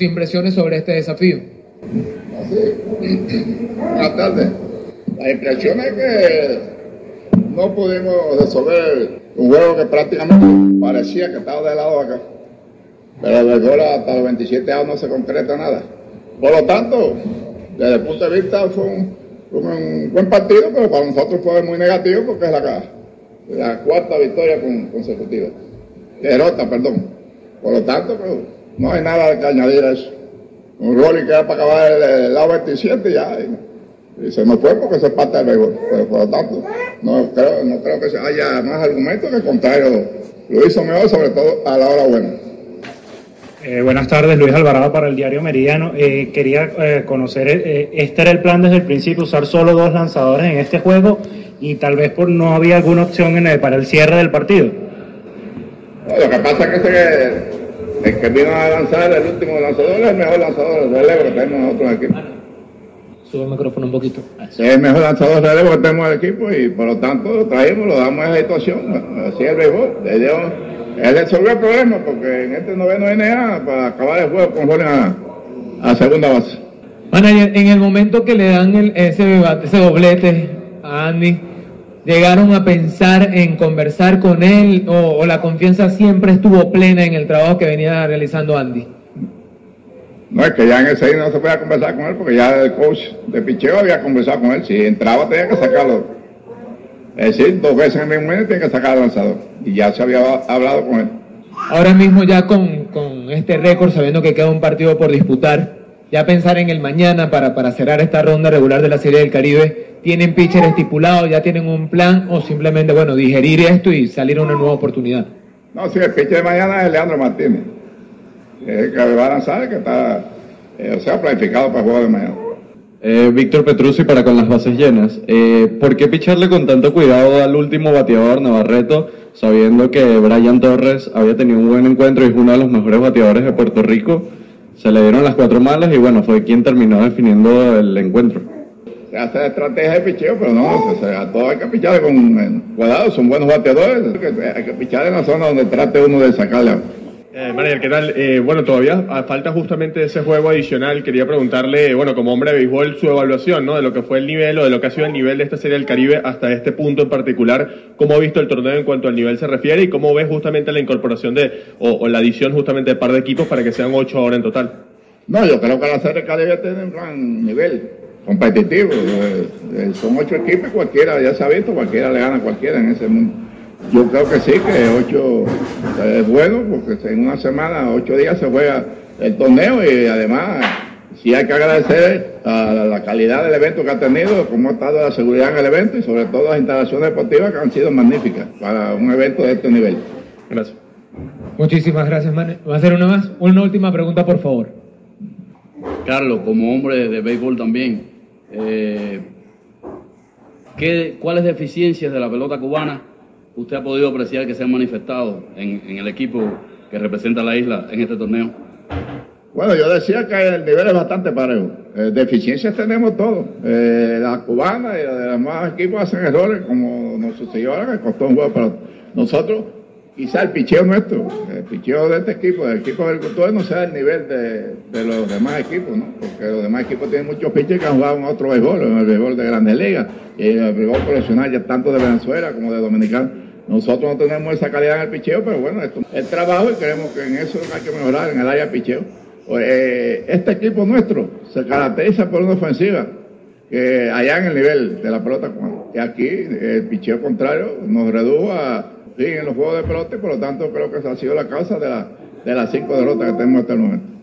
Impresiones sobre este desafío. Buenas tardes. La impresión es que no pudimos resolver un juego que prácticamente parecía que estaba de lado acá. Pero desde hasta los 27 años no se concreta nada. Por lo tanto, desde el punto de vista fue un, buen partido, pero para nosotros fue muy negativo porque es la, la cuarta victoria consecutiva. Derrota, perdón. Por lo tanto, pues, no hay nada que añadir a eso. Un Rolling que era para acabar el, lado 27 ya. Y, se nos fue porque se parte del béisbol. Pero por lo tanto, no creo, no creo que haya más argumentos que el contrario. Lo hizo mejor, sobre todo a la hora buena. Eh, buenas tardes, Luis Alvarado para el diario Meridiano. Eh, quería eh, conocer, este era el plan desde el principio, usar solo dos lanzadores en este juego y tal vez por no había alguna opción en para el cierre del partido. lo que pasa es que el que vino a lanzar, el último lanzador, es el mejor lanzador de relevo que tenemos nosotros aquí. Sube el micrófono un poquito. Es el mejor lanzador de relevo que tenemos en el equipo y por lo tanto lo traemos, lo damos a esa situación. así es el béisbol. Él resolvió el problema porque en este noveno NA para acabar el juego con a, a segunda base. Manager, en el momento que le dan el, ese, ese doblete a Andy, ¿llegaron a pensar en conversar con él o, la confianza siempre estuvo plena en el trabajo que venía realizando Andy? No, es que ya en ese no se podía conversar con él porque ya el coach de picheo había conversado con él. Si entraba tenía que sacarlo es decir, dos veces en el mismo tiene que sacar al lanzador. Y ya se había hablado con él. Ahora mismo ya con, este récord, sabiendo que queda un partido por disputar, ya pensar en el mañana para, para cerrar esta ronda regular de la Serie del Caribe, ¿tienen pitcher estipulado, ya tienen un plan o simplemente, bueno, digerir esto y salir a una nueva oportunidad? No, sí, el pitcher de mañana es Leandro Martínez, el que va a lanzar, que está, eh, o sea, planificado para juego de mañana. Eh, Víctor Petrucci para con las bases llenas. Eh, ¿Por qué picharle con tanto cuidado al último bateador Navarreto, sabiendo que Brian Torres había tenido un buen encuentro y es uno de los mejores bateadores de Puerto Rico? Se le dieron las cuatro malas y bueno, fue quien terminó definiendo el encuentro. Se hace estrategia de picheo, pero no, a todos hay que picharle con cuidado, son buenos bateadores, hay que pichar en la zona donde trate uno de sacarle eh, ¿qué tal? Eh, bueno, todavía falta justamente ese juego adicional. Quería preguntarle, bueno, como hombre de béisbol, su evaluación, ¿no? De lo que fue el nivel o de lo que ha sido el nivel de esta Serie del Caribe hasta este punto en particular. ¿Cómo ha visto el torneo en cuanto al nivel se refiere y cómo ves justamente la incorporación de, o, la adición justamente de par de equipos para que sean ocho ahora en total? No, yo creo que la Serie del Caribe tiene un gran nivel competitivo. Eh, eh, son ocho equipos, cualquiera, ya se ha visto, cualquiera le gana a cualquiera en ese mundo. Yo creo que sí, que ocho es bueno, porque en una semana, ocho días se juega el torneo y además sí hay que agradecer a la calidad del evento que ha tenido, cómo ha estado la seguridad en el evento y sobre todo las instalaciones deportivas que han sido magníficas para un evento de este nivel. Gracias. Muchísimas gracias, Man. ¿Va a hacer una más? Una última pregunta, por favor. Carlos, como hombre de béisbol también, eh, ¿qué, ¿cuáles deficiencias de la pelota cubana usted ha podido apreciar que se han manifestado en, el equipo que representa la isla en este torneo? Bueno, yo decía que el nivel es bastante parejo. Eh, deficiencias tenemos todos. Eh, la cubana y los demás equipos hacen errores, como nos sucedió ahora, que costó un juego para nosotros. Quizá el picheo nuestro, el picheo de este equipo, del equipo del agricultores, no sea el nivel de, los demás equipos, ¿no? Porque los demás equipos tienen muchos pitchers que han jugado en otro béisbol, en el béisbol de Grandes Ligas, y el béisbol profesional ya tanto de Venezuela como de Dominicana. Nosotros no tenemos esa calidad en el picheo, pero bueno, esto es trabajo y creemos que en eso hay que mejorar, en el área de picheo. Pues, eh, este equipo nuestro se caracteriza por una ofensiva que allá en el nivel de la pelota, que aquí el picheo contrario nos redujo a, en los juegos de pelota y por lo tanto creo que esa ha sido la causa de, la, de las cinco derrotas que tenemos hasta el momento.